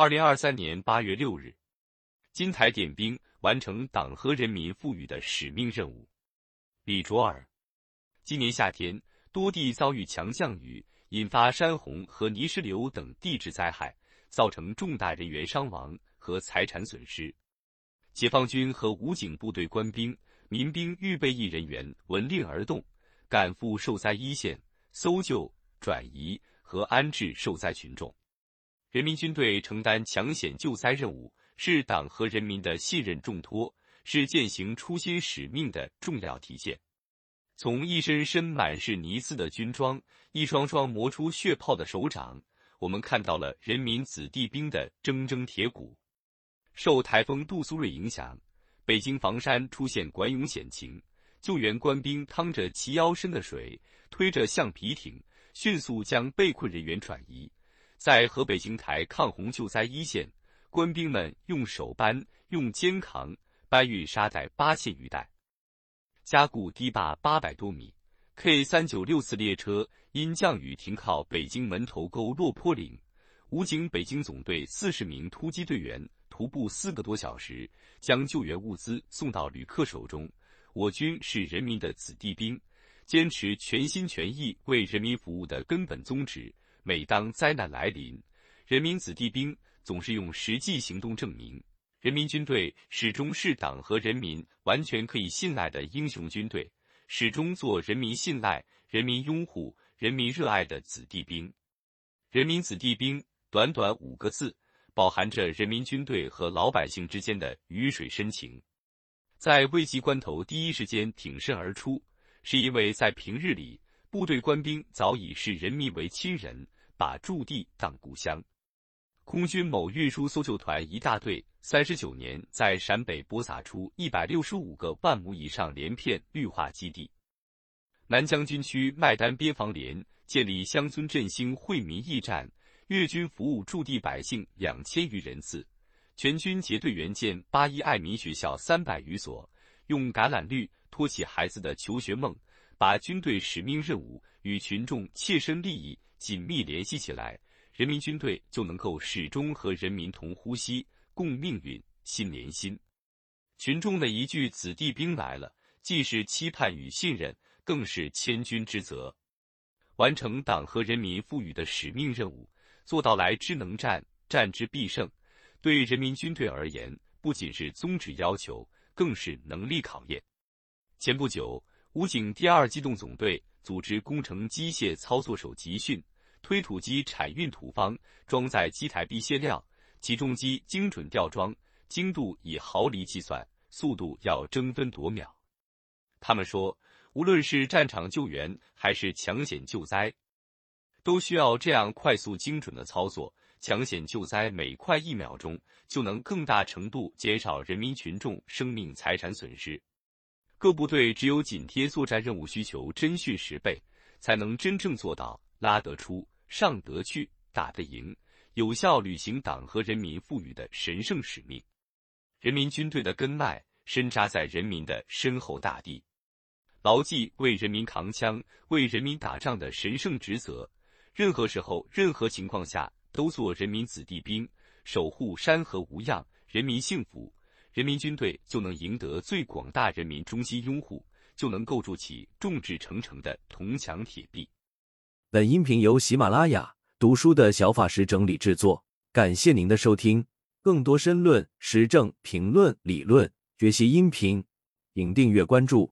二零二三年八月六日，金台点兵，完成党和人民赋予的使命任务。李卓尔，今年夏天，多地遭遇强降雨，引发山洪和泥石流等地质灾害，造成重大人员伤亡和财产损失。解放军和武警部队官兵、民兵预备役人员闻令而动，赶赴受灾一线，搜救、转移和安置受灾群众。人民军队承担抢险救灾任务，是党和人民的信任重托，是践行初心使命的重要体现。从一身身满是泥渍的军装，一双双磨出血泡的手掌，我们看到了人民子弟兵的铮铮铁骨。受台风杜苏芮影响，北京房山出现管涌险情，救援官兵趟着齐腰深的水，推着橡皮艇，迅速将被困人员转移。在河北邢台抗洪救灾一线，官兵们用手搬、用肩扛搬运沙袋八千余袋，加固堤坝八百多米。K 三九六次列车因降雨停靠北京门头沟落坡岭，武警北京总队四十名突击队员徒步四个多小时，将救援物资送到旅客手中。我军是人民的子弟兵，坚持全心全意为人民服务的根本宗旨。每当灾难来临，人民子弟兵总是用实际行动证明，人民军队始终是党和人民完全可以信赖的英雄军队，始终做人民信赖、人民拥护、人民热爱的子弟兵。人民子弟兵，短短五个字，饱含着人民军队和老百姓之间的鱼水深情。在危急关头第一时间挺身而出，是因为在平日里。部队官兵早已视人民为亲人，把驻地当故乡。空军某运输搜救团一大队，三十九年在陕北播撒出一百六十五个万亩以上连片绿化基地。南疆军区麦丹边防连建立乡村振兴惠民驿站，粤军服务驻地百姓两千余人次。全军结队援建八一爱民学校三百余所，用橄榄绿托起孩子的求学梦。把军队使命任务与群众切身利益紧密联系起来，人民军队就能够始终和人民同呼吸、共命运、心连心。群众的一句“子弟兵来了”，既是期盼与信任，更是千军之责。完成党和人民赋予的使命任务，做到来之能战，战之必胜，对人民军队而言，不仅是宗旨要求，更是能力考验。前不久。武警第二机动总队组织工程机械操作手集训，推土机铲运土方，装载机台必卸料，起重机精准吊装，精度以毫厘计算，速度要争分夺秒。他们说，无论是战场救援还是抢险救灾，都需要这样快速精准的操作。抢险救灾每快一秒钟，就能更大程度减少人民群众生命财产损失。各部队只有紧贴作战任务需求，侦训十倍，才能真正做到拉得出、上得去、打得赢，有效履行党和人民赋予的神圣使命。人民军队的根脉深扎在人民的深厚大地，牢记为人民扛枪、为人民打仗的神圣职责。任何时候、任何情况下，都做人民子弟兵，守护山河无恙，人民幸福。人民军队就能赢得最广大人民衷心拥护，就能构筑起众志成城的铜墙铁壁。本音频由喜马拉雅读书的小法师整理制作，感谢您的收听。更多深论、时政评论、理论学习音频，请订阅关注。